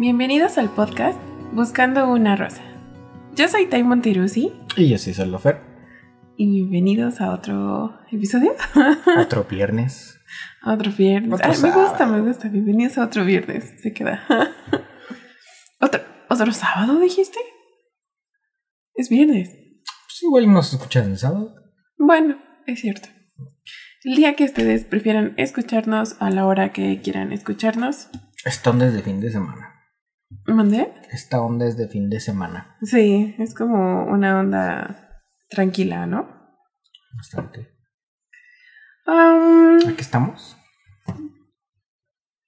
Bienvenidos al podcast Buscando una Rosa. Yo soy Taimon Tirusi Y yo soy Solofer. y bienvenidos a otro episodio. Otro viernes. Otro viernes. Otro Ay, me gusta, me gusta. Bienvenidos a otro viernes. Se queda. ¿Otro, ¿Otro sábado dijiste? Es viernes. Pues igual nos escuchan el sábado. Bueno, es cierto. El día que ustedes prefieran escucharnos a la hora que quieran escucharnos. Esta onda es de fin de semana. ¿Mandé? Esta onda es de fin de semana. Sí, es como una onda tranquila, ¿no? Bastante. Am, Aquí estamos.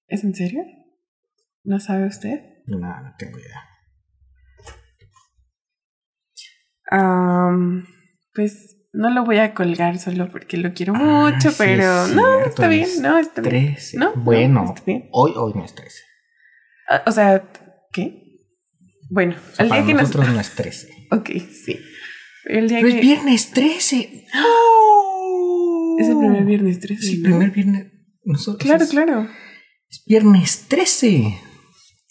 ¿Es en serio? ¿No sabe usted? Nada, no tengo idea. Am, pues no lo voy a colgar solo porque lo quiero mucho, Ah, sí, pero es no, está bien, no, está bien. 13. No, no, bueno, está bien. hoy, hoy no es 13. Ah, O sea, ¿qué? Bueno, O sea, el para día que nos... nosotros no es 13. Ok, sí. El día Pero es que... viernes 13. Es el primer viernes 13. Sí, ¿no? primer viernes. Nosotros Claro, es, claro. Es viernes 13.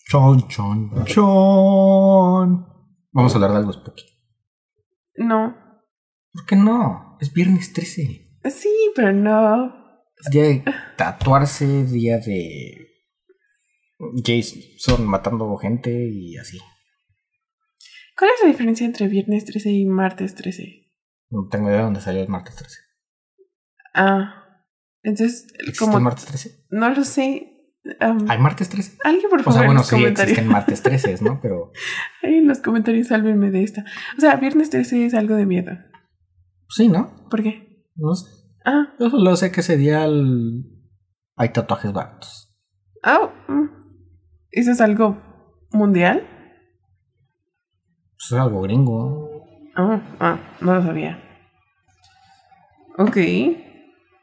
Chon, chon, chon. Vamos a hablar de algo spooky. No. ¿Por qué no? Es viernes 13. Sí, pero no. Es día de tatuarse, día de Jason matando gente y así. ¿Cuál es la diferencia entre viernes 13 y martes 13? No tengo idea de dónde salió el martes 13. Ah. Entonces, ¿Existe como... el martes 13? No lo sé. am, ¿Hay martes 13? Alguien, por O favor, sea, en bueno, los sí comentarios. existen martes 13, ¿no? Pero Ahí en los comentarios sálvenme de esta. O sea, viernes 13 es algo de miedo. sí, ¿no? ¿Por qué? No sé. Ah, Yo solo sé que ese día el- hay tatuajes baratos. ah, mm. ¿Eso es algo mundial? Eso es algo gringo. Ah, ah, no lo sabía. Ok.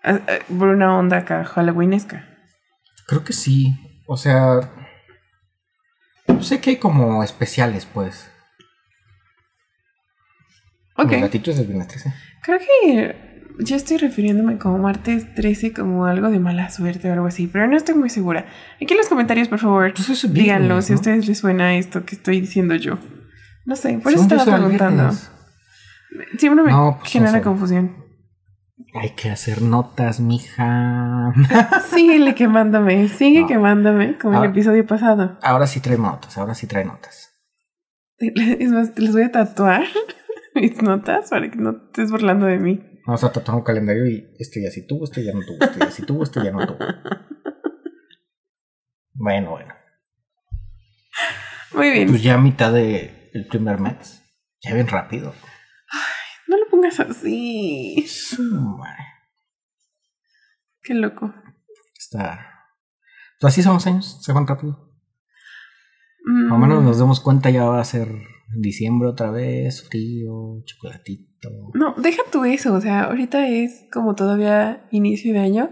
Ah, ah, Por una onda acá halloweenesca. Creo que sí. O sea, sé que hay como especiales, pues. Ok. El gatito es el viernes 13. Creo que yo estoy refiriéndome como martes 13 como algo de mala suerte o algo así, pero no estoy muy segura. Aquí en los comentarios, por favor, Pues viernes, díganlo si a ¿no? ustedes les suena esto que estoy diciendo yo. No sé, por eso estaba preguntando. viernes. Siempre me No, pues, genera no sé. confusión. Hay que hacer notas, mija. Síguele quemándome, sigue quemándome como Ah. el episodio pasado. ahora sí trae notas, ahora sí trae notas. Es más, les voy a tatuar mis notas para que no estés burlando de mí. Vamos a tatuar un calendario y este ya sí tuvo, este ya no tuvo, este ya sí tuvo, este ya no tuvo. Bueno, bueno. Muy bien, Pues ya a mitad del el primer mes. Ya bien rápido. no lo pongas así. Qué loco. Está. Pues así son los años, se van rápido. Mm, Más o menos nos demos cuenta, ya va a ser diciembre otra vez, frío, chocolatito. No, deja tú eso, o sea, ahorita es como todavía inicio de año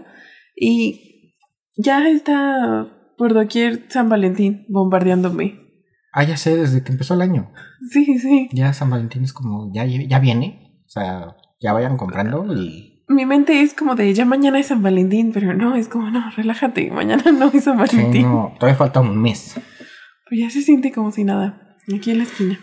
y ya está por doquier San Valentín bombardeándome. Ah, ya sé, desde que empezó el año. Sí, sí. Ya San Valentín es como, ya, ya viene. O sea, ya vayan comprando y. Mi mente es como de ya mañana es San Valentín, pero no, es como no, relájate, mañana no es San Sí, Valentín. no, todavía falta un mes. Pero ya se siente como si nada, aquí en la esquina.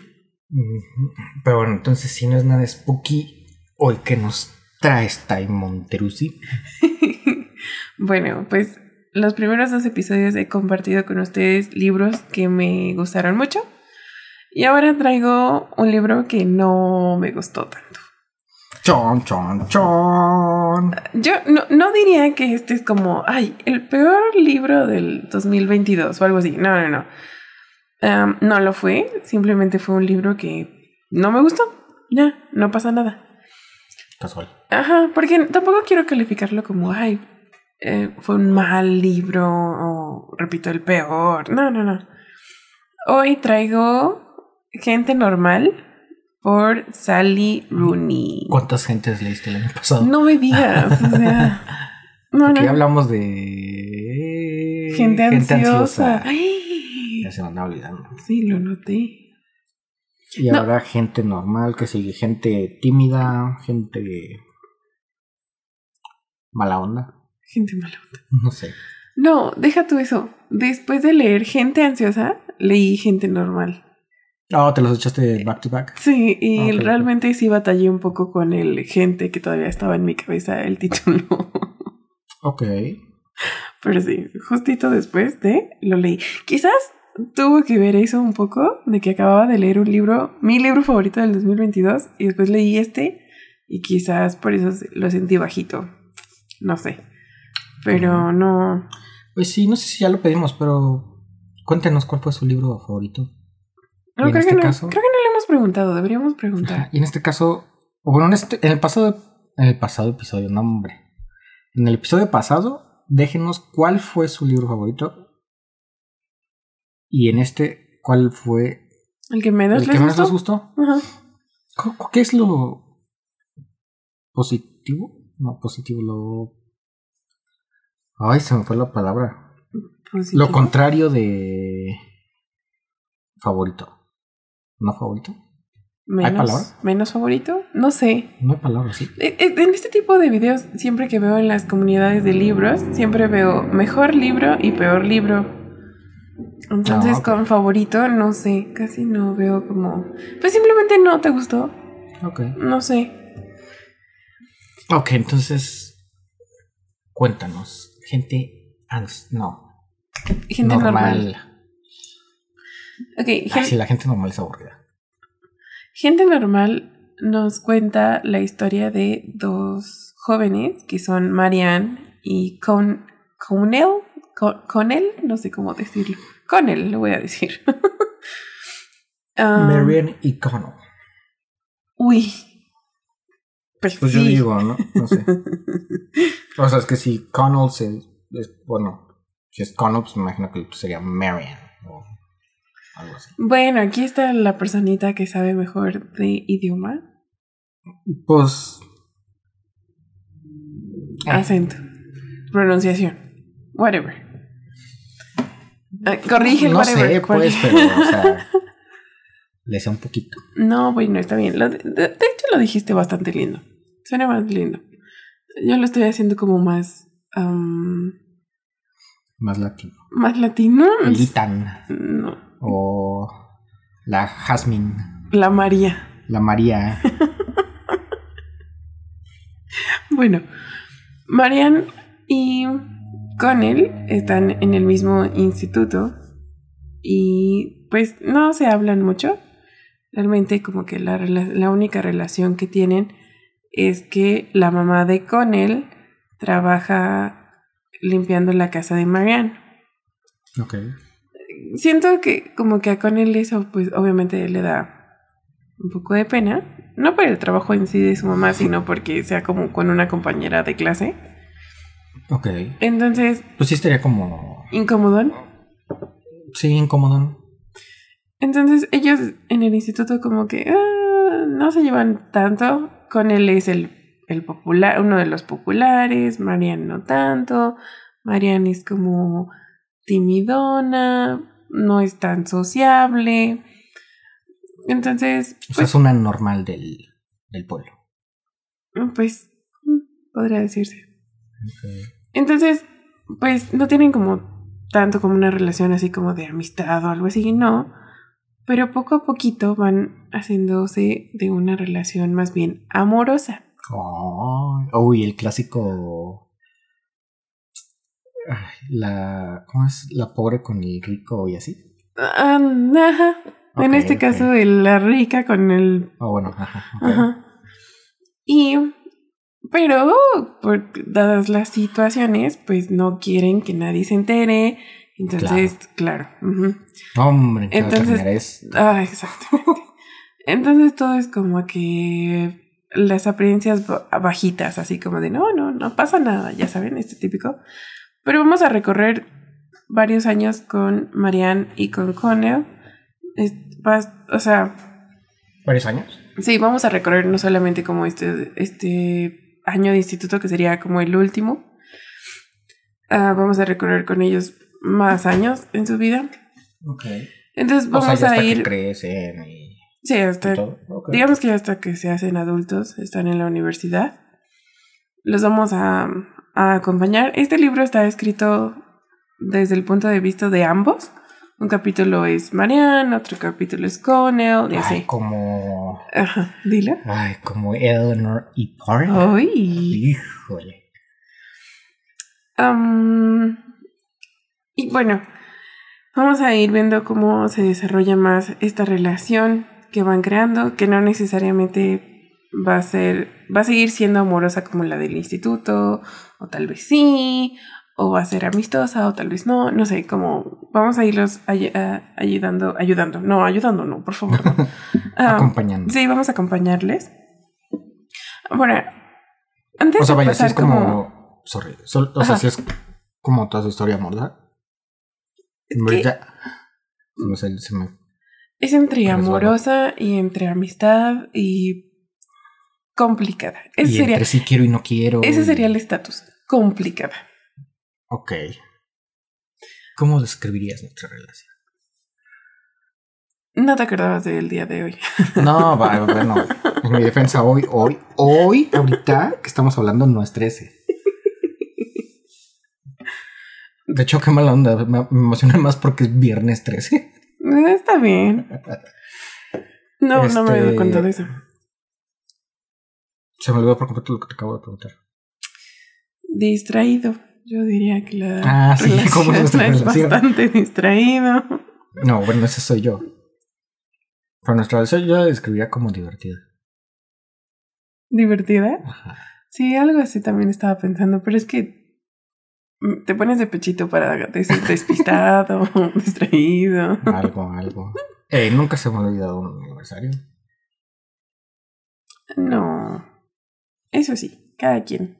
Pero bueno, entonces, si no es nada spooky, hoy que nos traes Time Monterusi. bueno, pues los primeros dos episodios he compartido con ustedes libros que me gustaron mucho. Y ahora traigo un libro que no me gustó tanto. Chon, chon, chon. Yo no, no diría que este es como, ay, el peor libro del 2022 o algo así. No, no, no. Am, no lo fue. Simplemente fue un libro que no me gustó. Ya, no pasa nada. Casual. Ajá, porque tampoco quiero calificarlo como, ay, eh, fue un mal libro o, repito, el peor. No, no, no. Hoy traigo Gente Normal por Sally Rooney. ¿Cuántas gentes leíste el año pasado? No me digas, o sea. No, Aquí no. hablamos de. Gente ansiosa. Ay, Ya se andaba olvidando. sí, lo noté. Y No. habrá gente normal que sigue, gente tímida, gente mala onda. Gente mala. onda. No sé. No, deja tú eso. Después de leer Gente Ansiosa, leí Gente Normal. Oh, te los echaste back to back. Sí, y ok. realmente sí batallé un poco con el Gente que todavía estaba en mi cabeza el título. Ok. Pero sí, justito después de lo leí. Quizás tuvo que ver eso un poco, de que acababa de leer un libro, mi libro favorito del 2022, y después leí este, y quizás por eso lo sentí bajito. No sé. Pero no. Pues sí, no sé si ya lo pedimos, pero cuéntenos cuál fue su libro favorito. No, creo, este que no caso- creo que no le hemos preguntado, deberíamos preguntar. Y en este caso, bueno, en, este, en el pasado, en el pasado episodio, no hombre. En el episodio pasado, déjenos cuál fue su libro favorito. Y en este, cuál fue ¿El que menos el les que gustó? les gustó. Ajá. ¿Qué es lo positivo? No, positivo, lo... Ay, se me fue la palabra. Positivo. Lo contrario de favorito. ¿No favorito? menos, palabra? ¿Menos favorito? No sé. No hay palabra, sí. Eh, eh, En este tipo de videos, siempre que veo en las comunidades de libros, siempre veo mejor libro y peor libro. Entonces, Ah, con favorito, no sé, casi no veo como... Pues simplemente no te gustó, Ok. no sé. Ok, entonces cuéntanos, gente, ans- no, Gente normal. normal. Ok, Ay, gen- sí, la gente normal es aburrida. gente normal nos cuenta la historia de dos jóvenes que son Marianne y Con Connell. Con Connell, no sé cómo decirlo. Connell, lo voy a decir. Ah, Marian y Connell. Uy. Pues, Pues sí. yo digo, ¿no? No sé. o sea, es que si Connell se, es, bueno, si es Connell, pues me imagino que sería Marian o algo así. Bueno, aquí está la personita que sabe mejor de idioma. Pues, Acento. Pronunciación. Whatever. Ah, corrige el no whatever. sé, ¿cuál? pues, pero, o sea, le sé un poquito. No, bueno, está bien. Lo de, de- de hecho, lo dijiste bastante lindo. Suena más lindo. Yo lo estoy haciendo como más. Más latino. más latino. El Itan No. o la Jasmine, La María. la María. Bueno, Marian y Connell están en el mismo instituto y pues no se hablan mucho. Realmente como que la, la única relación que tienen es que la mamá de Connell trabaja limpiando la casa de Marianne. Ok. Siento que como que a Connell eso pues obviamente le da un poco de pena. No por el trabajo en sí de su mamá, sino porque sea como con una compañera de clase. Ok. Entonces, Pues sí estaría como... incomodón. Sí, incómodo. Entonces, ellos en el instituto como que ah, no se llevan tanto. Con él es el, el popular, uno de los populares, Marian no tanto. Marian es como timidona, no es tan sociable. Entonces, O sea, pues, es una normal del, del pueblo. pues, mm, podría decirse. Entonces, pues no tienen como tanto como una relación así como de amistad o algo así, no. Pero poco a poquito van haciéndose de una relación más bien amorosa. Oh, uy, el clásico. La. ¿Cómo es? La pobre con el rico y así. Ah, ajá. en este caso, el- la rica con el... Oh, bueno. Ajá. Y... Pero, por, dadas las situaciones, pues no quieren que nadie se entere. Entonces, claro. Hombre, ¿qué va a Entonces-. Ah, exactamente. Entonces todo es como que las apariencias ba- bajitas, así como de no, no, no pasa nada, ya saben, este típico. Pero vamos a recorrer varios años con Marianne y con Connell. Es- o sea, ¿Varios años? sí, vamos a recorrer no solamente como este, este año de instituto, que sería como el último. Ah, vamos a recorrer con ellos más años en su vida. Ok. Entonces O vamos sea, ya hasta a ir. que crecen y, Sí, y hasta todo. Ok. Digamos que hasta que se hacen adultos, están en la universidad. Los vamos a, a acompañar. Este libro está escrito desde el punto de vista de ambos. Un capítulo es Marianne, otro capítulo es Connell, y así. Ay, como. Ajá, dile. Ay, como Eleanor y Park. Ay. Híjole. Y bueno, vamos a ir viendo cómo se desarrolla más esta relación que van creando, que no necesariamente va a ser, va a seguir siendo amorosa como la del instituto, o tal vez sí, o va a ser amistosa, o tal vez no, no sé, como vamos a irlos ay- ayudando, ayudando, no, ayudando, no, por favor. no. Am, Acompañando. Sí, vamos a acompañarles. Bueno, antes o sea, de vaya, pasar es como. Sorry. sol- o sea, sí es como toda su historia amorosa. Ya. Se me- es entre amorosa y entre amistad y complicada. Ese y sería, entre sí quiero y no quiero. ese sería el estatus. Complicada. Ok. ¿Cómo describirías nuestra relación? No te acordabas del día de hoy. No, bueno, en mi defensa hoy, hoy, hoy, ahorita que estamos hablando no es 13. De hecho, qué mala onda, me, emociona más porque es viernes 13. Eh, Está bien. No, no me había dado cuenta de eso. Se me olvidó por completo lo que te acabo de preguntar. Distraído. Yo diría que la Ah, sí, ¿cómo es nuestra es relación? bastante distraído. No, bueno, ese soy yo. Pero nuestra relación yo la describiría como divertida. ¿Divertida? Ajá. Sí, algo así también estaba pensando, pero es que mm, te pones de pechito para decir despistado, distraído. Algo, algo. Eh, nunca se me ha olvidado un aniversario. No, eso sí, cada quien.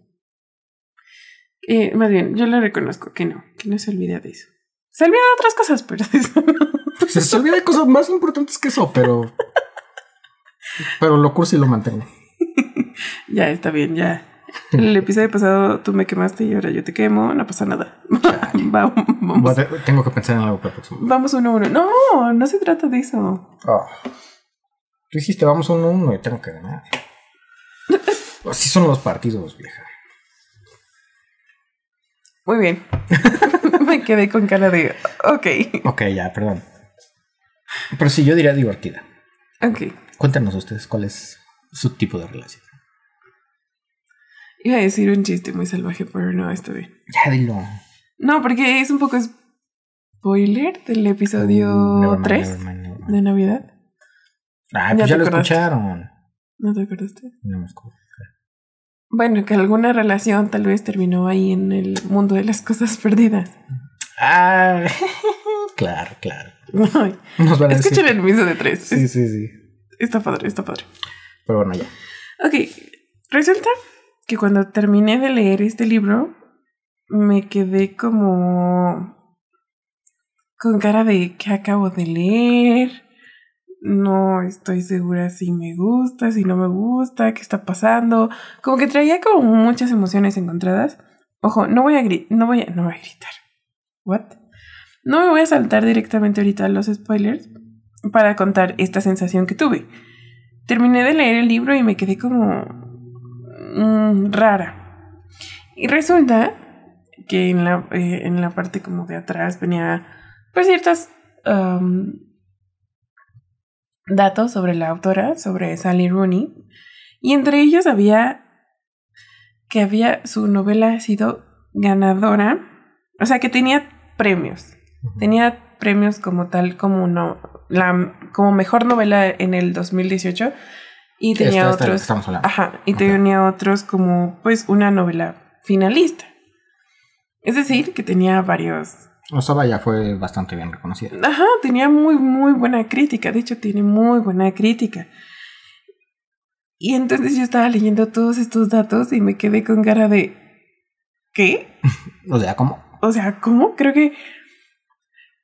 Eh, más bien, yo le reconozco que no, que no se olvida de eso. Se olvida de otras cosas, pero de eso no. Se, se olvida de cosas más importantes que eso, pero. Pero lo curso y lo mantengo. Ya está bien, ya. El episodio pasado tú me quemaste y ahora yo te quemo, no pasa nada. Vamos, tengo que pensar en algo para el próximo. vamos uno a uno. No, no se trata de eso. Ah. Tú dijiste, vamos uno a uno y tengo que ganar. Así son los partidos, vieja. Muy bien. me quedé con cara de, ok, Ok, ya, perdón. Pero sí, yo diría divertida. ok. Cuéntanos ustedes cuál es su tipo de relación. Iba a decir un chiste muy salvaje, pero no, está bien. Ya dilo. No, porque es un poco spoiler del episodio Mm, Never mind, 3 never mind, never mind. de Navidad. Ah, pues ya lo acordaste. escucharon. ¿No te acordaste? No me acuerdo. Bueno, que alguna relación tal vez terminó ahí en el mundo de las cosas perdidas. Ah, claro, claro. Nos van a decir. Escuchen el episodio de 3. Sí, sí, sí. Está padre, está padre. Pero bueno, ya. Ok, resulta que cuando terminé de leer este libro, me quedé como con cara de que acabo de leer. No estoy segura si me gusta, si no me gusta, qué está pasando. Como que traía como muchas emociones encontradas. Ojo, no voy a gritar, no voy a, no voy a gritar. What? No me voy a saltar directamente ahorita los spoilers para contar esta sensación que tuve. Terminé de leer el libro y me quedé como mm, rara. Y resulta que en la, eh, en la parte como de atrás venía pues ciertos um, datos sobre la autora, sobre Sally Rooney. Y entre ellos había que había su novela ha sido ganadora, o sea que tenía premios. Tenía premios como tal, como no, la como mejor novela en el 2018 y tenía Esta- esta otros, estamos hablando. ajá, y tenía otros como pues una novela finalista. Es decir, que tenía varios, O sea, vaya, fue bastante bien reconocida. ajá, tenía muy muy buena crítica, de hecho tiene muy buena crítica. Y entonces yo estaba leyendo todos estos datos y me quedé con cara de ¿qué? O sea, ¿cómo? O sea, ¿cómo? Creo que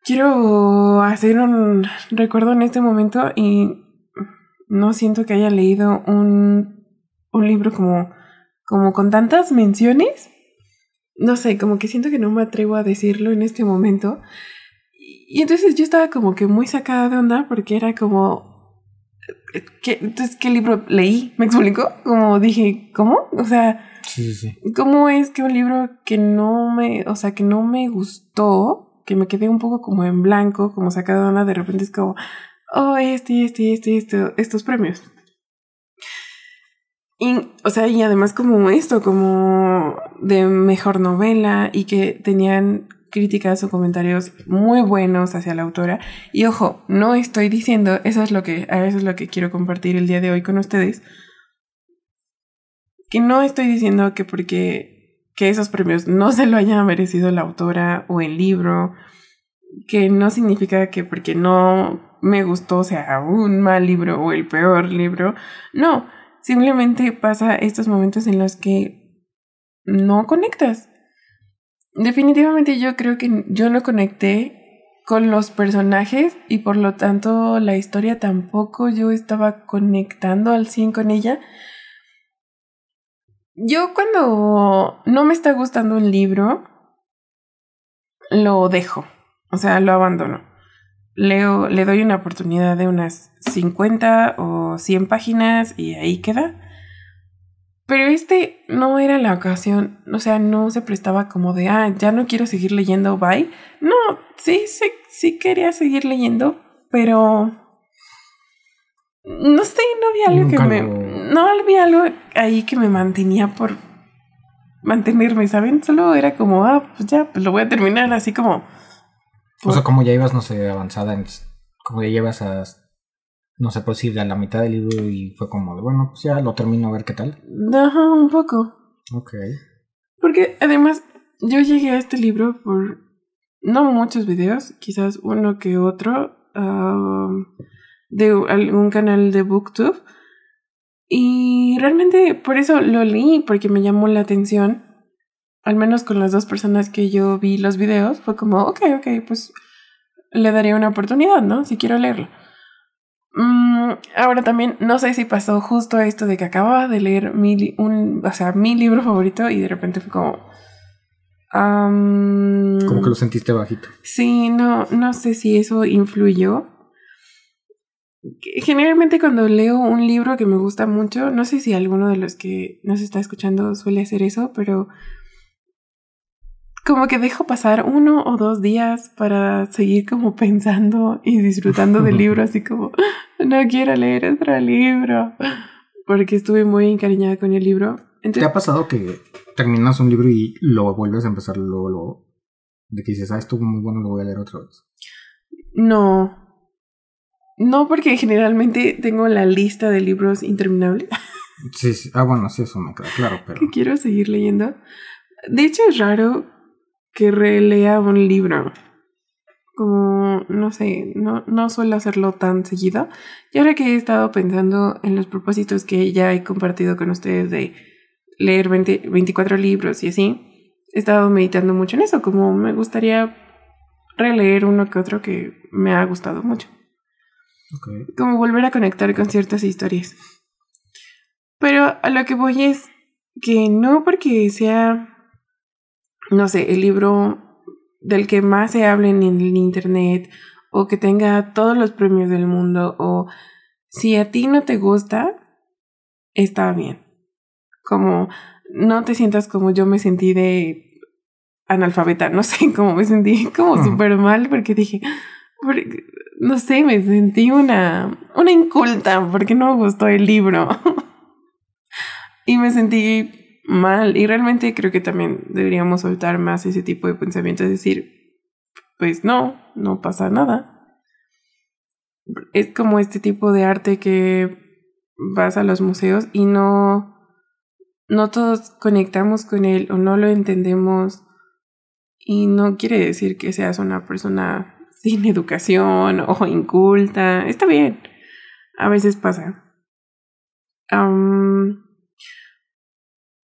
quiero hacer un recuerdo en este momento y no siento que haya leído un, un libro como, como con tantas menciones. No sé, como que siento que no me atrevo a decirlo en este momento. Y entonces yo estaba como que muy sacada de onda porque era como... ¿qué, entonces, ¿qué libro leí? ¿Me explico? Como dije, ¿cómo? O sea... Sí, sí, sí. ¿Cómo es que un libro que no me, o sea, que no me gustó, que me quedé un poco como en blanco, como sacada de onda, de repente es como, oh, este, este, este, este, estos premios. Y, o sea, y además como esto, como de mejor novela y que tenían críticas o comentarios muy buenos hacia la autora. Y ojo, no estoy diciendo, eso es lo que, eso es lo que quiero compartir el día de hoy con ustedes, que no estoy diciendo que porque que esos premios no se lo haya merecido la autora o el libro, que no significa que porque no me gustó sea un mal libro o el peor libro, no, simplemente pasa estos momentos en los que no conectas definitivamente yo creo que yo no conecté con los personajes y por lo tanto la historia tampoco yo estaba conectando al 100 con ella. Yo cuando no me está gustando un libro, lo dejo, o sea, lo abandono. Leo, le doy una oportunidad de unas 50 o 100 páginas y ahí queda. Pero este no era la ocasión, o sea, no se prestaba como de, ah, ya no quiero seguir leyendo, bye. No, sí, sí, sí quería seguir leyendo, pero no sé, no había algo que me... No había algo ahí que me mantenía por mantenerme, ¿saben? Solo era como, ah, pues ya, pues lo voy a terminar así como... O sea, como ya ibas, no sé, avanzada, en, como ya llevas a no sé, pues ir a la mitad del libro y fue como de, bueno, pues ya lo termino a ver qué tal. Ajá, un poco. Ok. Porque además yo llegué a este libro por no muchos videos, quizás uno que otro, de algún canal de BookTube. Y realmente por eso lo leí, porque me llamó la atención. Al menos con las dos personas que yo vi los videos, fue como, ok, ok, pues le daría una oportunidad, ¿no? Si quiero leerlo. Mm, ahora también no sé si pasó justo esto de que acababa de leer mi, un, o sea, mi libro favorito y de repente fue como... como que lo sentiste bajito. Sí, no, no sé si eso influyó. Generalmente cuando leo un libro que me gusta mucho, no sé si alguno de los que nos está escuchando suele hacer eso, pero como que dejo pasar uno o dos días para seguir como pensando y disfrutando del libro, así como, no quiero leer otro libro, porque estuve muy encariñada con el libro. ¿Te ha pasado que terminas un libro y lo vuelves a empezar luego, luego? De que dices, ah, estuvo muy bueno, lo voy a leer otra vez. No. No, porque generalmente tengo la lista de libros interminable. Sí, sí. Ah, bueno, sí, eso me queda claro, pero... Que quiero seguir leyendo. De hecho, es raro que relea un libro. Como, no sé, no, no suelo hacerlo tan seguido. Y ahora que he estado pensando en los propósitos que ya he compartido con ustedes de leer 24 libros y así, he estado meditando mucho en eso, como me gustaría releer uno que otro que me ha gustado mucho. Como volver a conectar con ciertas historias. Pero a lo que voy es que no porque sea no sé, el libro del que más se habla en el internet o que tenga todos los premios del mundo o si a ti no te gusta, está bien. Como no te sientas como yo me sentí de analfabeta, no sé, cómo me sentí como súper mal porque dije, no sé, me sentí una, una inculta porque no me gustó el libro. y me sentí mal. Y realmente creo que también deberíamos soltar más ese tipo de pensamientos, es decir, pues no, no pasa nada. Es como este tipo de arte que vas a los museos y no, no todos conectamos con él o no lo entendemos. Y no quiere decir que seas una persona sin educación o inculta. Está bien. A veces pasa.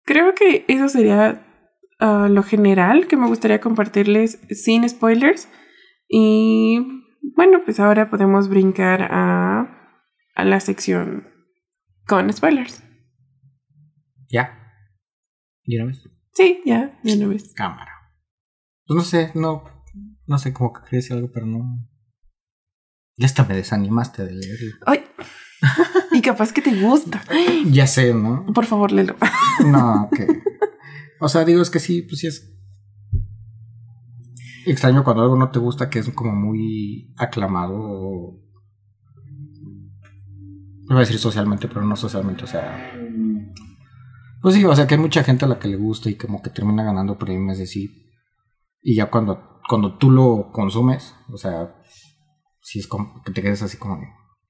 Creo que eso sería ah, lo general que me gustaría compartirles sin spoilers. Y bueno, pues ahora podemos brincar a, a la sección con spoilers. ¿Ya? ¿Ya una vez? Sí, ya, ya una vez. Cámara. Pues no sé, no, no sé cómo que crees algo, pero no. Ya hasta me desanimaste de leerlo. ¡Ay! Y capaz que te gusta. Ya sé, ¿no? Por favor, léelo. no, ok. O sea, digo, es que sí, pues sí es. extraño cuando algo no te gusta, que es como muy aclamado. o- Iba a decir socialmente, pero no socialmente, o sea. Pues sí, o sea que hay mucha gente a la que le gusta y como que termina ganando premios de sí. Y ya cuando, cuando tú lo consumes, o sea, sí es como que te quedas así como de,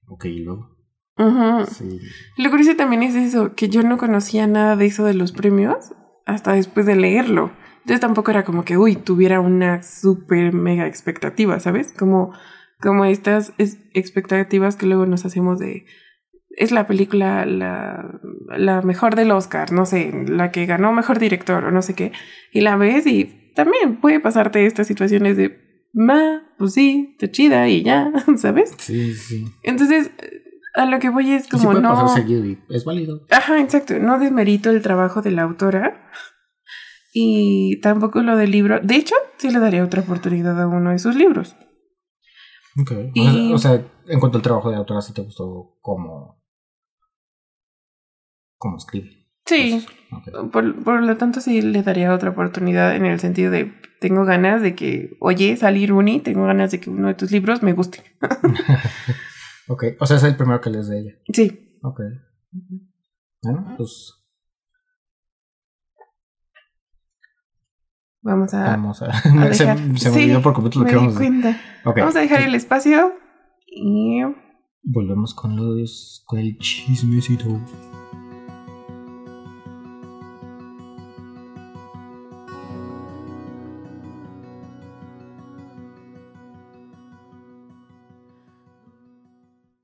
ok, y luego. Sí. Lo curioso también es eso, que yo no conocía nada de eso de los premios hasta después de leerlo. Entonces tampoco era como que, uy, tuviera una súper mega expectativa, ¿sabes? Como, como estas es- expectativas que luego nos hacemos de, es la película la, la mejor del Oscar, no sé, la que ganó mejor director o no sé qué, y la ves y también puede pasarte estas situaciones de, ma, pues sí, está chida y ya, ¿sabes? Sí, sí. Entonces, a lo que voy es sí como no... pasar seguido y es válido. Ajá, exacto. No desmerito el trabajo de la autora. Y tampoco lo del libro. De hecho, sí le daría otra oportunidad a uno de sus libros. Ok. Y- O, sea, o sea, en cuanto al trabajo de autora, sí te gustó como. como escribe. Sí. Por, por lo tanto, sí le daría otra oportunidad en el sentido de tengo ganas de que, oye, salir uni, tengo ganas de que uno de tus libros me guste. ok. O sea, es el primero que lees de ella. Sí. Ok. Bueno, pues Vamos a. vamos a. a se, me Sí, olvidó por completo lo me que vamos a hacer. Vamos a dejar el espacio y. Volvemos con los. con el chismecito.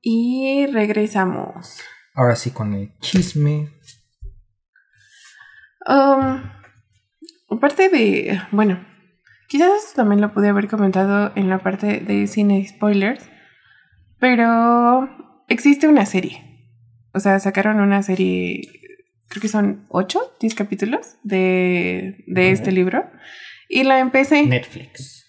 Y regresamos. Ahora sí, con el chisme. Um, aparte de, bueno, quizás también lo pude haber comentado en la parte de cine spoilers, pero existe una serie. O sea, sacaron una serie, creo que son 8, 10 capítulos de, de este libro. Y la empecé. Netflix.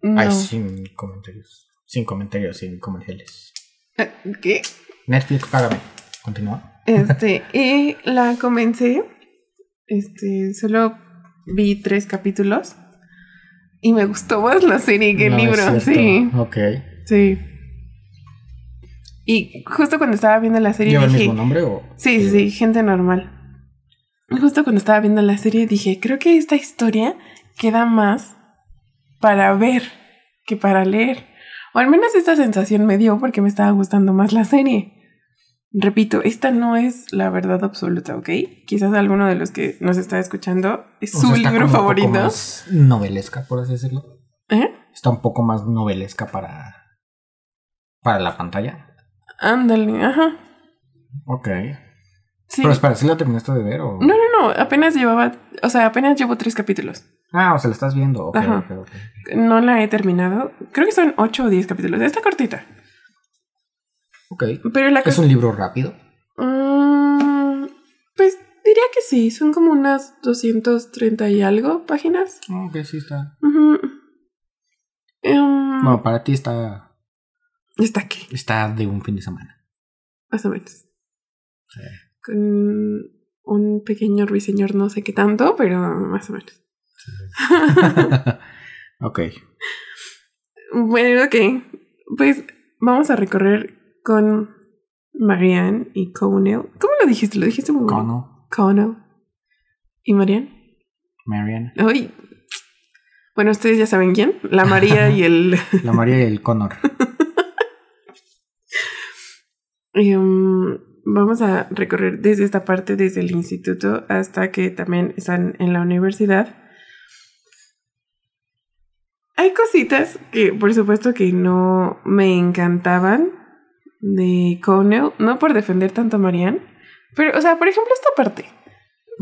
No. Ay, sin comentarios. Sin comentarios, sin comerciales. Eh, ¿Qué? Netflix, págame. Continúa. Este, y la comencé. Este, solo vi tres capítulos. Y me gustó más la serie que el No libro, sí. Ok. Sí. Y justo cuando estaba viendo la serie ¿Lleva el dije. mismo nombre o.? Sí, sí, sí, gente normal. Justo cuando estaba viendo la serie dije, creo que esta historia queda más para ver que para leer. O al menos esta sensación me dio porque me estaba gustando más la serie. Repito, esta no es la verdad absoluta, ¿ok? Quizás alguno de los que nos está escuchando es O su sea, está libro como un poco favorito. más novelesca, por así decirlo. ¿Eh? Está un poco más novelesca para. para la pantalla. Ándale, ajá. Ok. Sí. Pero espera, ¿sí la terminaste de ver o.? No, no, no, apenas llevaba, o sea, apenas llevo tres capítulos. Ah, o sea, la estás viendo. Ok, Ajá. No la he terminado. Creo que son ocho o diez capítulos. Está cortita. Ok. Pero la Es un libro rápido. Mm, pues diría que sí. Son como unas 230 y algo páginas. Ok, sí está. Em, Bueno, para ti está. Está aquí, está de un fin de semana. más o menos. Con un pequeño ruiseñor, no sé qué tanto, pero más o menos. ok. Bueno, ok. Pues vamos a recorrer con Marianne y Connell. ¿Cómo lo dijiste? Lo dijiste muy. Connell, Connell. ¿Y Marianne? Marian, Ay. Bueno, ustedes ya saben quién. La María y el... la María y el Connor. um, vamos a recorrer desde esta parte, desde el instituto, hasta que también están en la universidad. Hay cositas que, por supuesto, que no me encantaban de Connell. No por defender tanto a Marianne. Pero, o sea, por ejemplo, esta parte.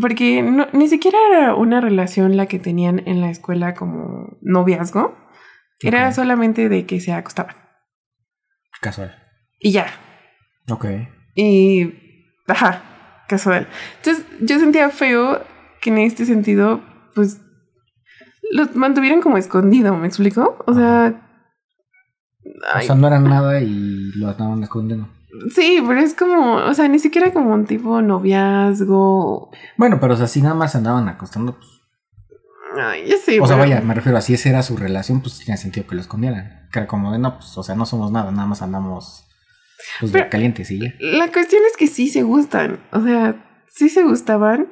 Porque no, ni siquiera era una relación la que tenían en la escuela como noviazgo. Era solamente de que se acostaban. Casual. Y ya. Ok. Y. Ajá, casual. Entonces, yo sentía feo que en este sentido, pues. Los mantuvieran como escondido, ¿me explico? O sea. O ay, sea, no era nada y lo estaban escondiendo. sí, pero es como. O sea, ni siquiera como un tipo noviazgo. Bueno, pero o sea, si nada más andaban acostando, pues. Ay, ya sé. O sea, vaya, me refiero a si esa era su relación, pues tenía sentido que lo escondieran. Que era como de, no, pues, o sea, no somos nada, nada más andamos pues, Pero- calientes y ya. La cuestión es que sí se gustan. O sea, sí se gustaban.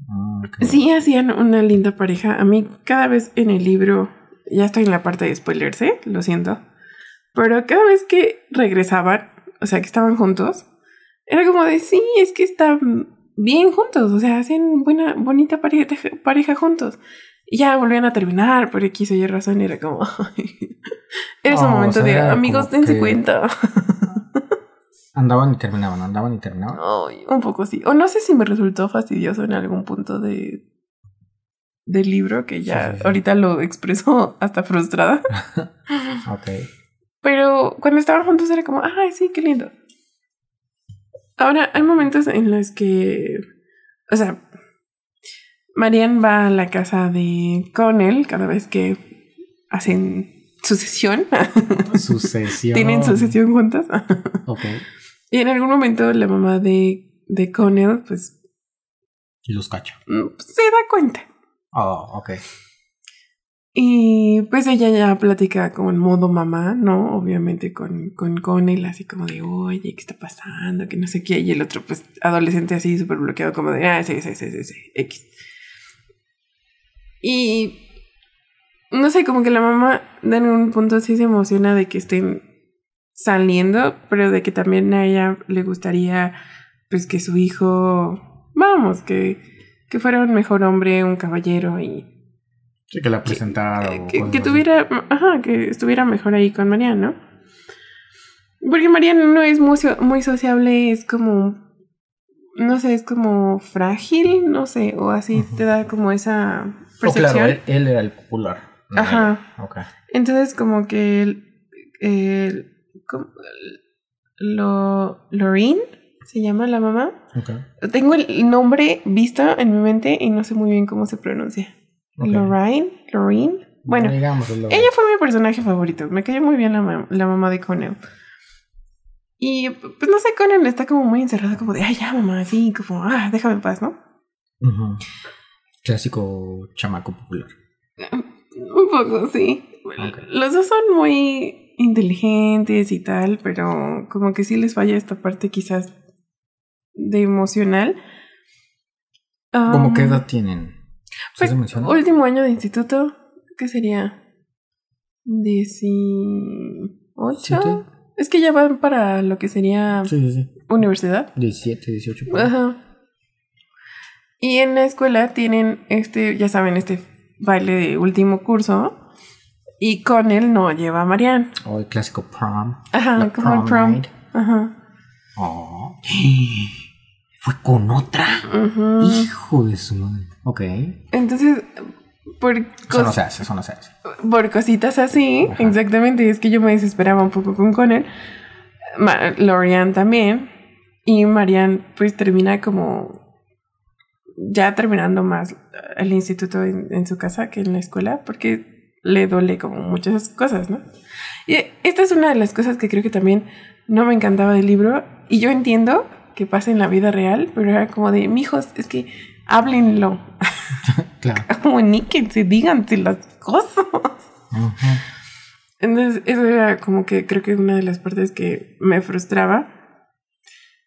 Ah, ok. Sí hacían una linda pareja. A mí cada vez en el libro, ya estoy en la parte de spoilers, ¿eh? Lo siento. Pero cada vez que regresaban, o sea, que estaban juntos, era como de, sí, es que están bien juntos. O sea, hacen buena, bonita pareja, pareja juntos. Y ya volvían a terminar por X o Y razón. Y era como. Era ese Oh, o momento sea, de, amigos, dense que- cuenta. Andaban y terminaban, andaban y terminaban. Ay, un poco sí. O no sé si me resultó fastidioso en algún punto de del libro que ya Sí, sí, sí. ahorita lo expreso hasta frustrada. Ok. Pero cuando estaban juntos era como, ay, sí, qué lindo. Ahora, hay momentos en los que, o sea, Marianne va a la casa de Connell cada vez que hacen su sesión. Sucesión. Tienen su sesión juntas. Ok. y en algún momento la mamá de, de Connell, pues, Y los cacho. mm, se da cuenta. Oh, ok. Y pues ella ya platica como en modo mamá, ¿no? Obviamente con, con Connell, así como de, oye, ¿qué está pasando? Que no sé qué. Y el otro, pues, adolescente así, súper bloqueado, como de, ah, sí, sí, sí, sí, sí, X. Y no sé, como que la mamá de algún punto sí se emociona de que estén saliendo, pero de que también a ella le gustaría, pues, que su hijo, vamos, que, que fuera un mejor hombre, un caballero y Sí, que la presentara. eh, o que, que tuviera, ajá, que estuviera mejor ahí con Mariana, ¿no? Porque Mariana no es muy, muy sociable, es como, no sé, es como frágil, no sé, o así te da como esa Oh, percepción. claro, él, él era el popular. no Ajá. ella. Ok. Entonces como que el, el- como- lo, Lorraine se llama la mamá. Ok. Tengo el nombre visto en mi mente y no sé muy bien cómo se pronuncia. Ok. Lorraine, Lorraine. Bueno, Digamos, Ella fue mi personaje favorito. Me cayó muy bien la, mam- la mamá de Conan. Y pues no sé, Conan está como muy encerrada, como de, ay, ya, mamá, así, como, ah, déjame en paz, ¿no? Ujú. Clásico chamaco popular. Un poco, sí. Ok. Los dos son muy inteligentes y tal, pero como que sí les falla esta parte quizás de emocional. ¿Cómo qué edad tienen? ¿Sí Pues, último año de instituto, ¿qué sería? ¿18? ¿Siete? Es que ya van para lo que sería Sí, sí, sí. universidad. 17, 18. por ahí. Ajá. Y en la escuela tienen este, ya saben, este baile de último curso. Y con él no lleva a Marianne. O el clásico prom. Ajá, La como el prom prom. night. Ajá. Oh. Fue con otra. Hijo de su madre. Ok. Entonces, por, Eso no se hace, eso no se hace. por cositas así, Ajá. exactamente, es que yo me desesperaba un poco con Connor. Ma- Lorian también. Y Marianne, pues termina como ya terminando más el instituto en, en su casa que en la escuela, porque le duele como muchas cosas, ¿no? Y esta es una de las cosas que creo que también no me encantaba del libro. Y yo entiendo que pasa en la vida real, pero era como de, mijos, es que háblenlo, Claro. comuníquense, díganse las cosas. Ujú. Entonces, eso era como que creo que una de las partes que me frustraba.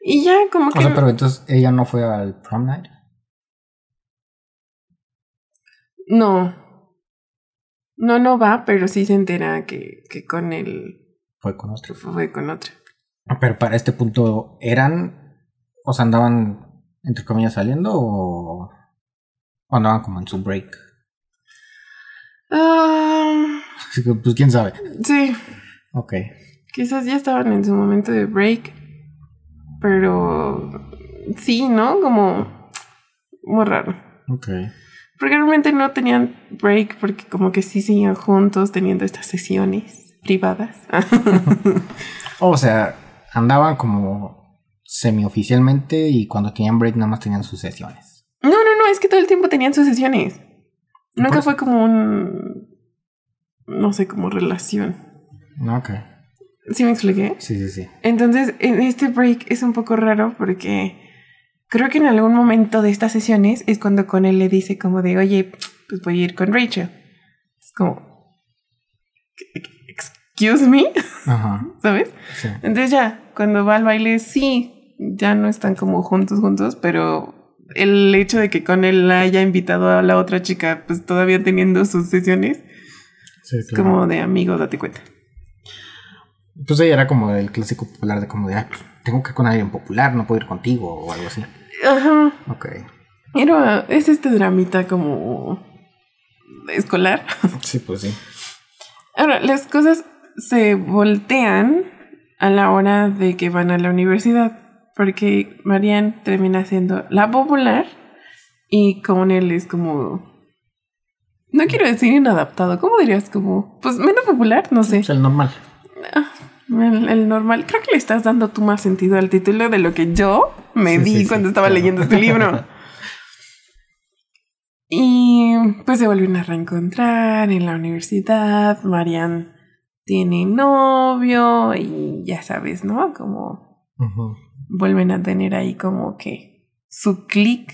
Y ya como que... O sea, pero entonces ella no fue al prom night. No. No, no va, pero sí se entera que, que con él Fue con otro. fue con otra. Pero para este punto, ¿eran. O sea, andaban, entre comillas, saliendo o. o andaban como en su break? Ah, que, pues quién sabe. sí, Ok. quizás ya estaban en su momento de break, pero sí, ¿no? Como muy raro. Ok. Porque realmente no tenían break porque como que sí seguían juntos teniendo estas sesiones privadas. O sea, andaban como semioficialmente y cuando tenían break nada más tenían sus sesiones. No, no, no, es que todo el tiempo tenían sus sesiones. Nunca fue como un... No sé, como relación. Ok. ¿Sí me expliqué? Sí, sí, sí. Entonces, en este break es un poco raro porque creo que en algún momento de estas sesiones es cuando con él le dice como de, oye, pues voy a ir con Rachel. Es como, excuse me, Ajá. ¿sabes? Sí. Entonces ya, cuando va al baile, sí, ya no están como juntos, juntos, pero el hecho de que con él la haya invitado a la otra chica, pues todavía teniendo sus sesiones, Sí, claro. como de amigo, date cuenta. Pues ella era como el clásico popular de como de, "Ay, pues, tengo que ir con alguien popular, no puedo ir contigo o algo así. Ajá. Ok. Era, es este dramita como escolar. Sí, pues sí. Ahora, las cosas se voltean a la hora de que van a la universidad, porque Marianne termina siendo la popular y con él es como... No quiero decir inadaptado, ¿cómo dirías? Como, pues menos popular, no sé. Es el normal. El, el normal. Creo que le estás dando tú más sentido al título de lo que yo me Sí, di sí, sí, cuando estaba claro. leyendo este libro. y pues se vuelven a reencontrar en la universidad. Marianne tiene novio y ya sabes, ¿no? Como vuelven a tener ahí como que su clic.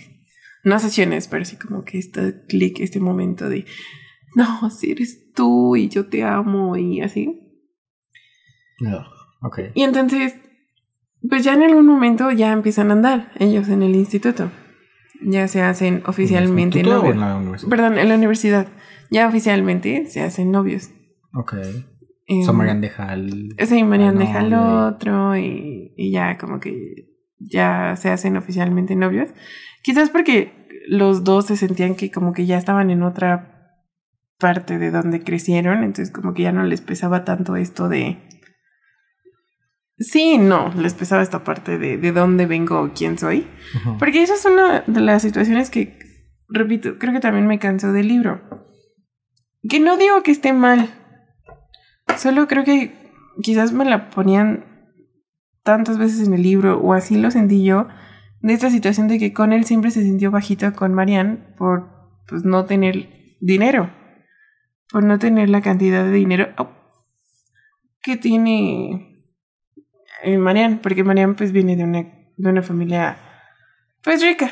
No sesiones, pero sí como que este clic, este momento de, no, si eres tú y yo te amo y así. Ugh, Ok. Y entonces, pues ya en algún momento ya empiezan a andar ellos en el instituto. Ya se hacen oficialmente ¿Tú- tú- tú o novios. en la universidad? Perdón, en la universidad. Ya oficialmente se hacen novios. Ok. Em, O sea, Marian deja al... Sí, Marian al deja al novio otro y, y ya como que ya se hacen oficialmente novios. Quizás porque los dos se sentían que como que ya estaban en otra parte de donde crecieron, entonces como que ya no les pesaba tanto esto de... Sí, no, les pesaba esta parte de, de dónde vengo o quién soy. Porque esa es una de las situaciones que, repito, creo que también me cansó del libro. Que no digo que esté mal. Solo creo que quizás me la ponían tantas veces en el libro, o así lo sentí yo, de esta situación de que con él siempre se sintió bajito con Marianne por pues, no tener dinero. Por no tener la cantidad de dinero oh, que tiene eh, Marianne. Porque Marianne pues viene de una, de una familia pues rica.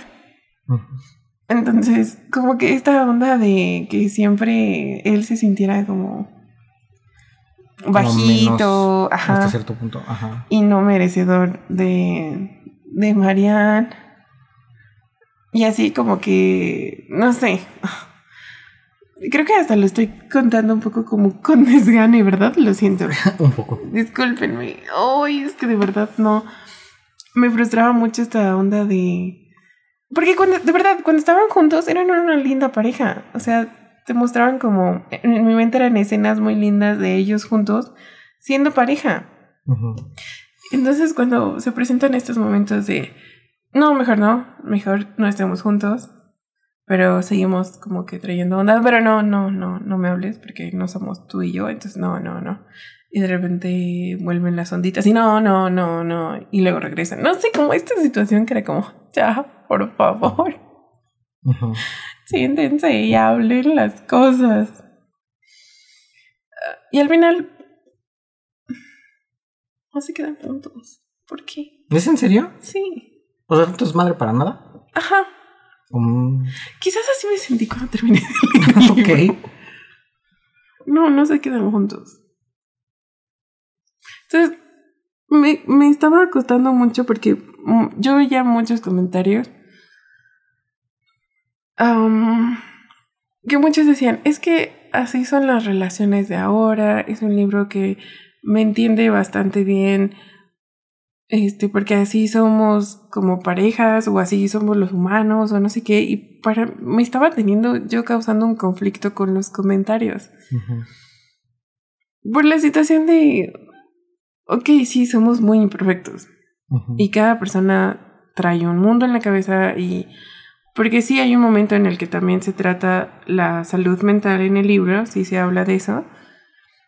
Entonces, como que esta onda de que siempre él se sintiera como bajito, menos Hasta ajá, cierto punto. Ajá. y no merecedor de, de Marianne. Y así como que, no sé. Creo que hasta lo estoy contando un poco como con desgane, ¿verdad? Lo siento. Un poco. Discúlpenme. Ay, es que de verdad no. Me frustraba mucho esta onda de. Porque cuando, de verdad, cuando estaban juntos eran una linda pareja. O sea, te mostraban como. En mi mente eran escenas muy lindas de ellos juntos siendo pareja. Entonces, cuando se presentan estos momentos de. No, mejor no. Mejor no estemos juntos. Pero seguimos como que trayendo ondas. Pero no, no, no, no me hables porque no somos tú y yo. Entonces, no, no, no. Y de repente vuelven las onditas y no, no, no, no. Y luego regresan. No sé, como esta situación que era como, ya, por favor, Ujú. siéntense y hablen las cosas. Y al final, no se quedan juntos. ¿Por qué? ¿Es en serio? Sí. O sea, ¿no es madre para nada? Ajá. Mm, Quizás así me sentí cuando terminé. el libro. ok. No, no se quedan juntos. Entonces, me, me estaba costando mucho porque mm, yo veía muchos comentarios que muchos decían, es que así son las relaciones de ahora, es un libro que me entiende bastante bien, este, porque así somos como parejas o así somos los humanos o no sé qué, y para me estaba teniendo yo causando un conflicto con los comentarios. Por la situación de, ok, sí, somos muy imperfectos y cada persona trae un mundo en la cabeza y porque sí hay un momento en el que también se trata la salud mental en el libro, sí se habla de eso.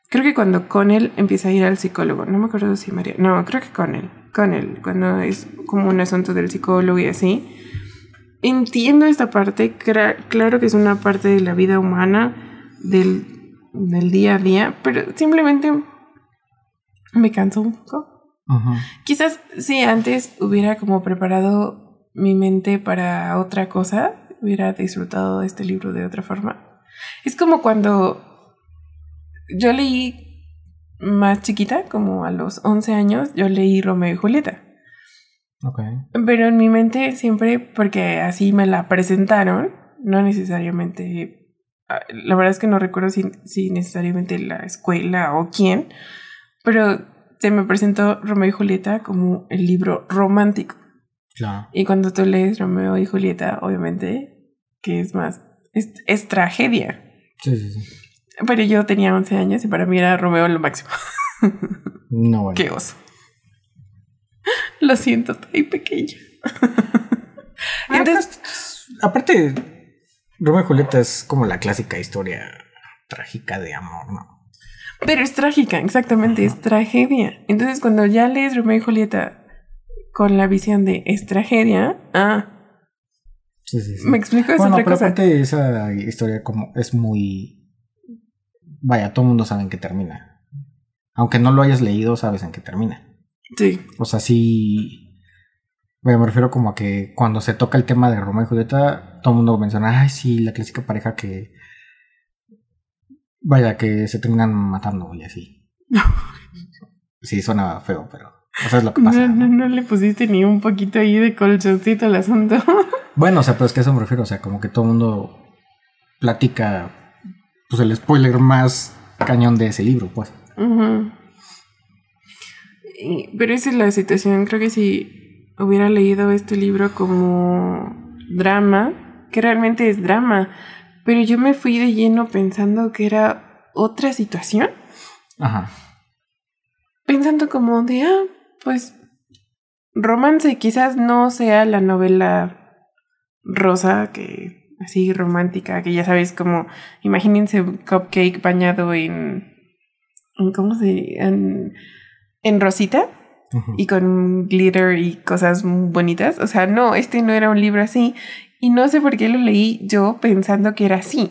Creo que cuando Connell empieza a ir al psicólogo, no me acuerdo si María, no, creo que Connell, Connell, cuando es como un asunto del psicólogo y así. Entiendo esta parte, claro que es una parte de la vida humana, del, del día a día, pero simplemente me cansó un poco. Ujú. Quizás si antes hubiera como preparado mi mente para otra cosa, hubiera disfrutado de este libro de otra forma. Es como cuando yo leí más chiquita, como a los 11 años, yo leí Romeo y Julieta. Ok. Pero en mi mente siempre, porque así me la presentaron, no necesariamente, la verdad es que no recuerdo si, si necesariamente la escuela o quién, pero se me presentó Romeo y Julieta como el libro romántico. Claro. Y cuando tú lees Romeo y Julieta, obviamente, que es más, es, es tragedia. Sí, sí, sí. Pero yo tenía 11 años y para mí era Romeo lo máximo. No, bueno. Qué oso. Lo siento, estoy pequeña. Ah, Entonces, pues, aparte, Romeo y Julieta es como la clásica historia trágica de amor, ¿no? pero es trágica, exactamente, es tragedia. Entonces, cuando ya lees Romeo y Julieta con la visión de es tragedia, ah, Sí, sí, sí. me explico, es bueno, otra pero cosa. aparte esa historia como es muy... Vaya, todo el mundo sabe en qué termina. Aunque no lo hayas leído, sabes en qué termina. Sí, O sea, sí... Vaya, me refiero como a que cuando se toca el tema de Romeo y Julieta, todo el mundo menciona, ay, sí, la clásica pareja que... Vaya, que se terminan matando y así. Sí, suena feo, pero... O sea, es lo que pasa. no, ¿no? no, no le pusiste ni un poquito ahí de colchoncito al asunto. Bueno, o sea, pero es que a eso me refiero. O sea, como que todo el mundo platica, pues el spoiler más cañón de ese libro, pues. Pero esa es la situación. Creo que si hubiera leído este libro como drama, que realmente es drama, pero yo me fui de lleno pensando que era otra situación, Ajá. pensando como de, ah, pues romance quizás no sea la novela rosa que así romántica, que ya sabes como, imagínense un cupcake bañado en, en ¿cómo se en, en rosita y con glitter y cosas bonitas. O sea, no, este no era un libro así. Y no sé por qué lo leí yo pensando que era así.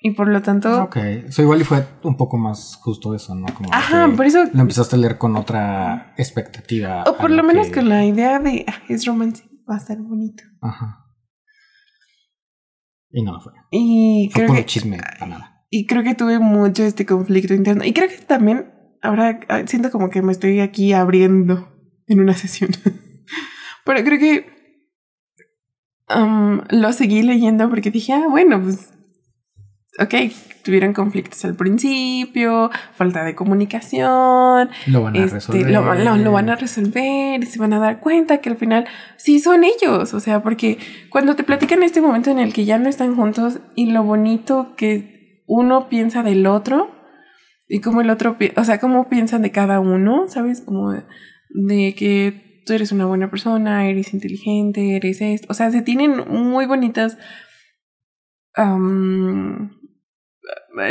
Y por lo tanto, Ok. So, igual y fue un poco más justo eso, ¿no? Como ajá, por eso, lo empezaste a leer con otra expectativa. o por lo menos que- con la idea de, "Ah, es romance, va a estar bonito. Ajá. Y no lo fue. Y Fue creo que, chisme para nada. y creo que tuve mucho este conflicto interno. Y creo que también, ahora ah, siento como que me estoy aquí abriendo en una sesión. Pero creo que um, lo seguí leyendo porque dije, ah, bueno, pues, ok, tuvieron conflictos al principio, falta de comunicación, Lo van a este, resolver. lo, lo- lo van a resolver y se van a dar cuenta que al final sí son ellos. O sea, porque cuando te platican este momento en el que ya no están juntos y lo bonito que uno piensa del otro y cómo el otro, o sea, cómo piensan de cada uno, ¿sabes? Como de, de que tú eres una buena persona, eres inteligente, eres esto. O sea, se tienen muy bonitas.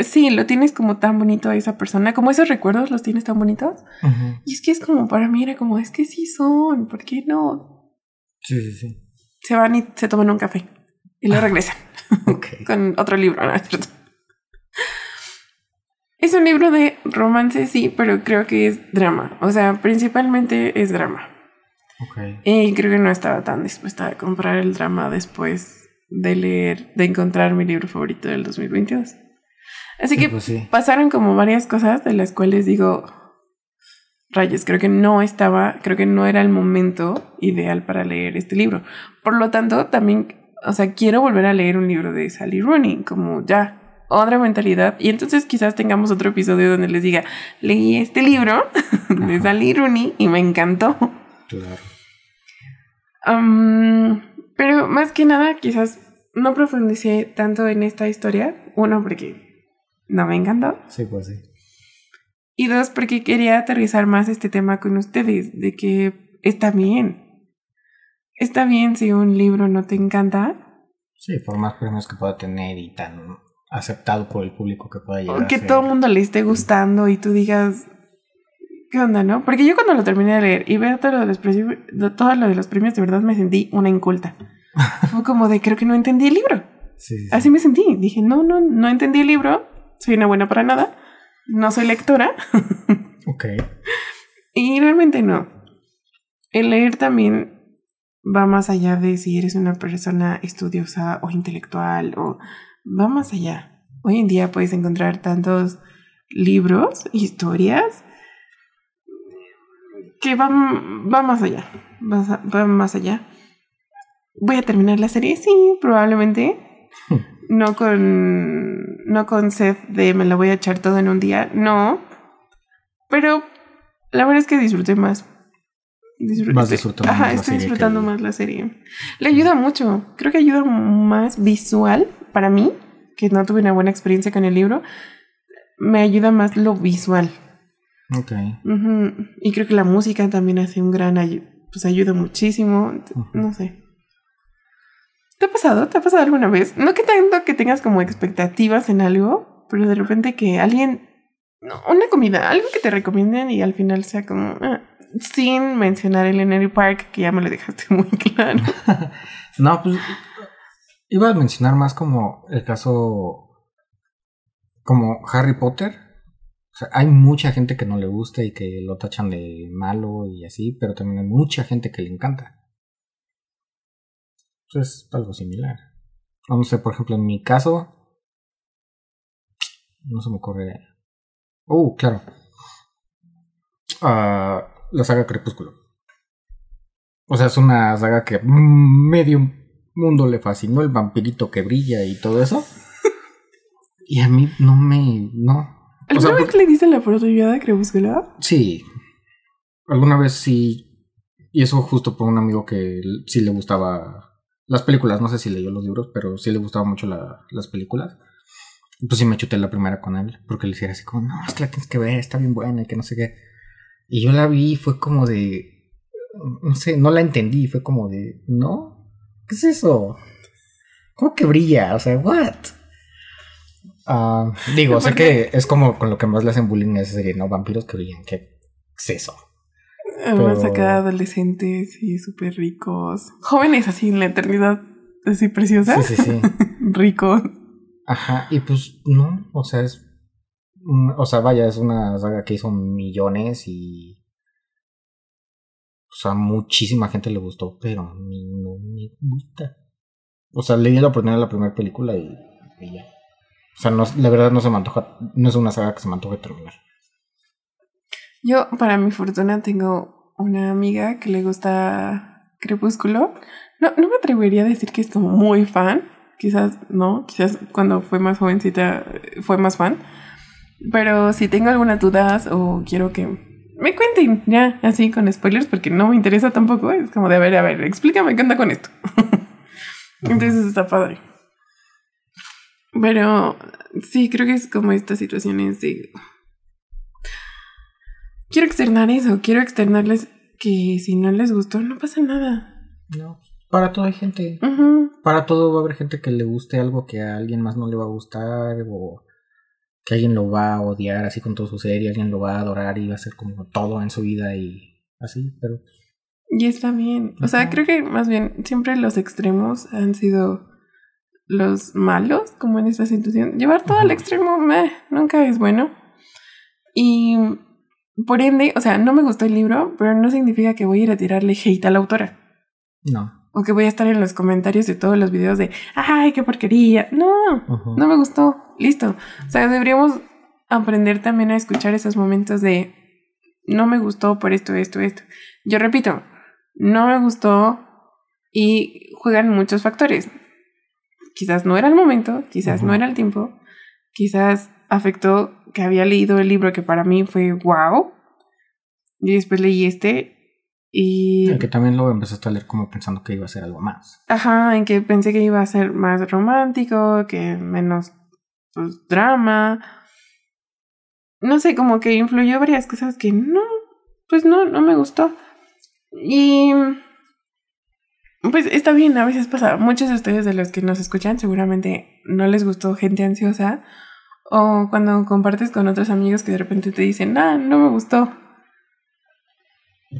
Sí, lo tienes como tan bonito a esa persona, como esos recuerdos los tienes tan bonitos. Y es que es como, para mí era como, es que sí son, ¿por qué no? Sí, sí, sí. Se van y se toman un café y luego regresan Ok. con otro libro. ¿no? Es un libro de romance, sí, pero creo que es drama. O sea, principalmente es drama. Ok. Y creo que no estaba tan dispuesta a comprar el drama después de leer, de encontrar mi libro favorito del 2022. Así Sí, que pues sí. pasaron como varias cosas de las cuales digo, rayos, creo que no estaba, creo que no era el momento ideal para leer este libro. Por lo tanto, también, o sea, quiero volver a leer un libro de Sally Rooney, como ya, otra mentalidad. Y entonces quizás tengamos otro episodio donde les diga, leí este libro de. Sally Rooney y me encantó. Claro. Pero más que nada, quizás no profundicé tanto en esta historia. Uno, porque no me encantó. Sí, pues sí. Y dos, porque quería aterrizar más este tema con ustedes, de que está bien. Está bien si un libro no te encanta, Sí, por más premios que pueda tener y tan aceptado por el público que pueda llegar o que a ser. todo el mundo le esté gustando y tú digas, ¿qué onda, no? Porque yo cuando lo terminé de leer y veo todo lo de los, de- todo lo de los premios, de verdad me sentí una inculta. Fue como de, creo que no entendí el libro. Sí, sí, sí. Así me sentí. Dije, no, no, no entendí el libro, soy una buena para nada, no soy lectora. Ok. Y realmente no. El leer también va más allá de si eres una persona estudiosa o intelectual o va más allá. Hoy en día puedes encontrar tantos libros, historias, que van, va más allá. Va, va más allá. Voy a terminar la serie, sí, probablemente. No con. No con sed de me la voy a echar todo en un día. No. Pero la verdad es que disfruté más. Disfr- Vas estoy- disfrutando Ajá, más la estoy serie disfrutando que- más la serie. Le ayuda mucho. Creo que ayuda más visual para mí, que no tuve una buena experiencia con el libro. Me ayuda más lo visual. Ok. Y creo que la música también hace un gran ayu- pues ayuda muchísimo. No sé. ¿Te ha pasado? ¿Te ha pasado alguna vez? No que tanto que tengas como expectativas en algo, pero de repente que alguien, no, una comida, algo que te recomienden y al final sea como, ah, sin mencionar el Energy Park, que ya me lo dejaste muy claro. No, pues iba a mencionar más como el caso como Harry Potter. O sea, hay mucha gente que no le gusta y que lo tachan de malo y así, pero también hay mucha gente que le encanta. Pues es algo similar. No sé, por ejemplo, en mi caso, no se me ocurre. Oh, claro. Ah, la saga Crepúsculo. O sea, es una saga que medio mundo le fascinó, el vampirito que brilla y todo eso. Y a mí no me. No. O ¿Alguna sea, vez porque- le diste la oportunidad de Crepúsculo? sí. Alguna vez sí. Y eso justo por un amigo que sí le gustaba las películas. No sé si leyó los libros, pero sí le gustaban mucho la- las películas. Pues sí me chuté la primera con él. Porque le decía así como, no, es que la tienes que ver, está bien buena y que no sé qué. Y yo la vi y fue como de. No sé, no la entendí. Fue como de. ¿No? ¿Qué es eso? ¿Cómo que brilla? O sea, ¿what? Ah, digo, sé que es como con lo que más le hacen bullying a esa serie, ¿no? Vampiros que brillan. ¿Qué es eso? Además Pero- acá adolescentes y súper ricos. Jóvenes así en la eternidad, así preciosas. Sí, sí, sí. Ricos. Ajá, y pues no, o sea, es. O sea, vaya, es una saga que hizo millones y. O sea, muchísima gente le gustó, pero a mí no me gusta. O sea, le di la oportunidad a la primera película y, y ya. O sea, no, la verdad no se me antoja, no es una saga que se me antoje terminar. Yo, para mi fortuna, tengo una amiga que le gusta Crepúsculo. No, no me atrevería a decir que es como muy fan. Quizás no, quizás cuando fue más jovencita eh, fue más fan. Pero si tengo algunas dudas o quiero que me cuenten ya, así con spoilers, porque no me interesa tampoco. Es como de, a ver, a ver, explícame qué onda con esto. Entonces está padre. Pero sí, creo que es como estas situaciones de... Quiero externar eso, quiero externarles que si no les gustó, no pasa nada. No, para todo hay gente. Ujú. Para todo va a haber gente que le guste algo que a alguien más no le va a gustar o que alguien lo va a odiar así con toda su serie, alguien lo va a adorar y va a ser como todo en su vida y así, pero Y está bien. O sea, creo que más bien siempre los extremos han sido los malos, como en esta situación. Llevar todo al extremo meh, nunca es bueno. Y por ende, o sea, no me gustó el libro, pero no significa que voy a ir a tirarle hate a la autora. no. O que voy a estar en los comentarios de todos los videos de, ay, qué porquería. No, no me gustó. Listo. O sea, deberíamos aprender también a escuchar esos momentos de, no me gustó por esto, esto, esto. Yo repito, no me gustó y juegan muchos factores. Quizás no era el momento, quizás no era el tiempo, quizás afectó que había leído el libro que para mí fue wow. Y después leí este y... El que también lo empezaste a leer como pensando que iba a ser algo más. Ajá, en que pensé que iba a ser más romántico, que menos pues, drama. No sé, como que influyó varias cosas que no, pues no, no me gustó. Y pues está bien, a veces pasa. Muchos de ustedes de los que nos escuchan seguramente no les gustó gente ansiosa. O cuando compartes con otros amigos que de repente te dicen, ah, no me gustó.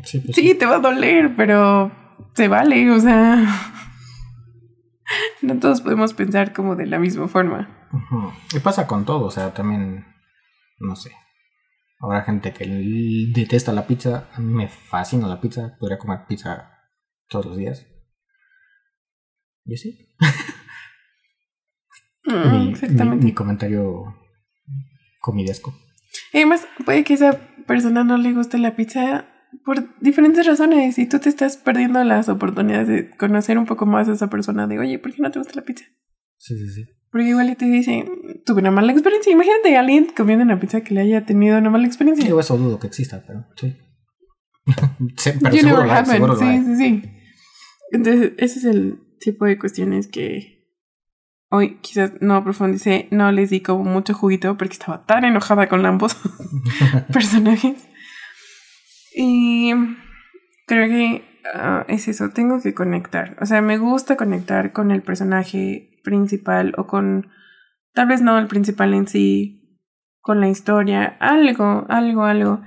Sí, pues Sí, te va a doler, pero se vale, o sea. No todos podemos pensar como de la misma forma. Y pasa con todo, o sea, también, no sé. Habrá gente que detesta la pizza. A mí me fascina la pizza. Podría comer pizza todos los días. Y así. Mm, mi, exactamente. mi- mi comentario comidesco. Y además, puede que esa persona no le guste la pizza por diferentes razones y tú te estás perdiendo las oportunidades de conocer un poco más a esa persona de, oye, ¿por qué no te gusta la pizza? Sí, sí, sí. Porque igual y te dice, tuve una mala experiencia. Imagínate a alguien comiendo una pizza que le haya tenido una mala experiencia. Digo, eso dudo que exista, pero sí. Sí, pero You seguro happened. seguro. Sí, sí, sí. Entonces, ese es el tipo de cuestiones que hoy quizás no profundicé, no les di como mucho juguito porque estaba tan enojada con ambos personajes. Y creo que ah, es eso, tengo que conectar. O sea, me gusta conectar con el personaje principal o con, tal vez no el principal en sí, con la historia, algo, algo, algo.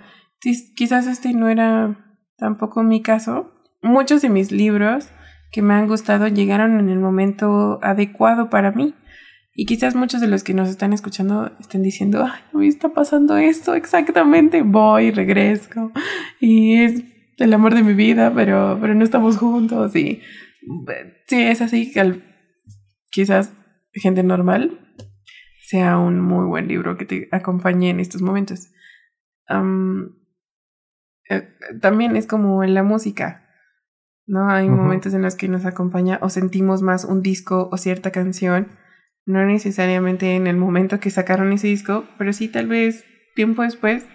Quiz- Quizás este no era tampoco mi caso. Muchos de mis libros que me han gustado llegaron en el momento adecuado para mí. Y quizás muchos de los que nos están escuchando estén diciendo, ay, mí está pasando esto exactamente. Voy, regreso. Y es el amor de mi vida, pero, pero no estamos juntos. Y sí, es así que quizás gente normal sea un muy buen libro que te acompañe en estos momentos. Eh, también es como en la música, ¿no? Hay momentos en los que nos acompaña o sentimos más un disco o cierta canción, no necesariamente en el momento que sacaron ese disco, pero sí tal vez tiempo después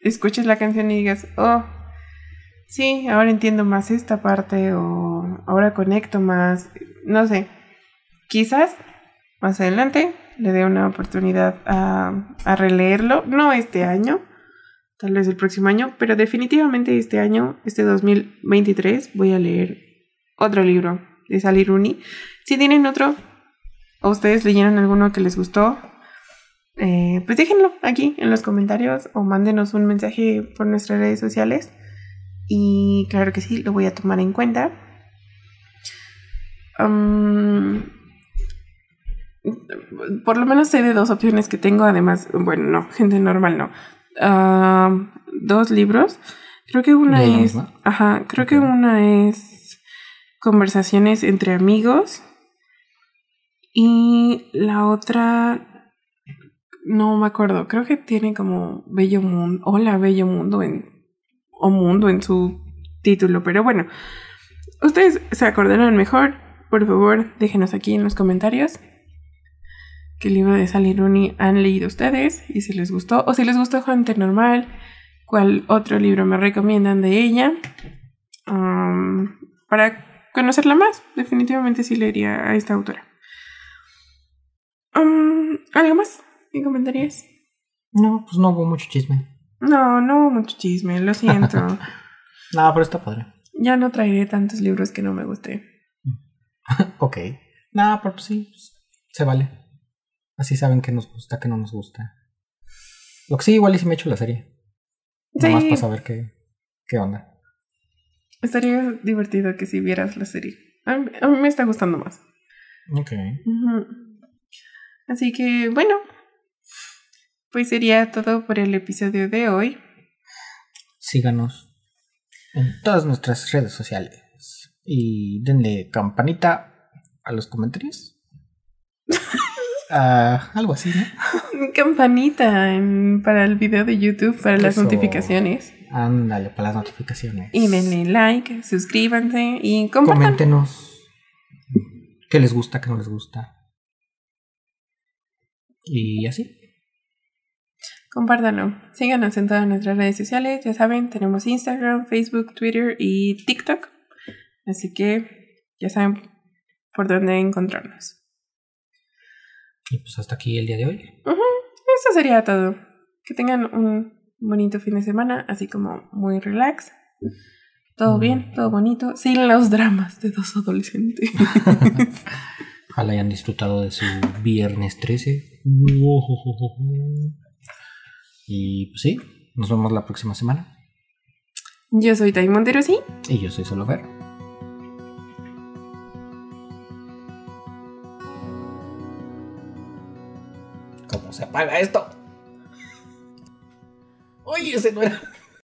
escuches la canción y digas, oh, sí, ahora entiendo más esta parte o ahora conecto más, no sé, quizás más adelante le dé una oportunidad a, a releerlo, no este año, tal vez el próximo año, pero definitivamente este año, este 2023, voy a leer otro libro de Sally Rooney. Si tienen otro, o ustedes leyeron alguno que les gustó, eh, pues déjenlo aquí en los comentarios o mándenos un mensaje por nuestras redes sociales. Y claro que sí, lo voy a tomar en cuenta. Por lo menos sé de dos opciones que tengo, además, bueno, no, gente normal no. Ah, dos libros. Creo que una ¿De la es. Ajá, creo que una es conversaciones entre amigos. Y la otra. No me acuerdo. Creo que tiene como Bello Mundo. Hola, Bello Mundo en. O Mundo en su título. Pero bueno. Ustedes se acordarán mejor. Por favor, déjenos aquí en los comentarios qué libro de Sally Rooney han leído ustedes y si les gustó o si les gustó Gente Normal, cuál otro libro me recomiendan de ella Am, para conocerla más. Definitivamente sí leería a esta autora. Am, ¿Algo más? ¿Qué comentarías? No, pues no hubo mucho chisme. No, no hubo mucho chisme, lo siento. No, pero está padre. ya no traeré tantos libros que no me gusten. Ok. No, pero pues sí, se vale. Así saben que nos gusta, que no nos gusta. Lo que sí, igual y si me echo la serie. Nada más Sí. para saber qué, qué onda. Estaría divertido que si vieras la serie. A mí, a mí me está gustando más. Ok. Así que, bueno, pues sería todo por el episodio de hoy. Síganos en todas nuestras redes sociales. Y denle campanita a los comentarios. Algo así, ¿no? Campanita en- para el video de YouTube, para las Eso. notificaciones. Ándale, para las notificaciones. Y denle like, suscríbanse y compartan. Coméntenos qué les gusta, qué no les gusta. Y así. Compártanlo. Síganos en todas nuestras redes sociales. Ya saben, tenemos Instagram, Facebook, Twitter y TikTok. Así que ya saben por dónde encontrarnos. Y pues hasta aquí el día de hoy. Eso sería todo. Que tengan un bonito fin de semana, así como muy relax. Todo bien, todo bonito, sin los dramas de dos adolescentes. Ojalá hayan disfrutado de su viernes 13. Y pues sí, nos vemos la próxima semana. Yo soy Tai Montero, sí. Y yo soy Solo Ver. ¿Cómo se apaga esto? Oye, ese no era.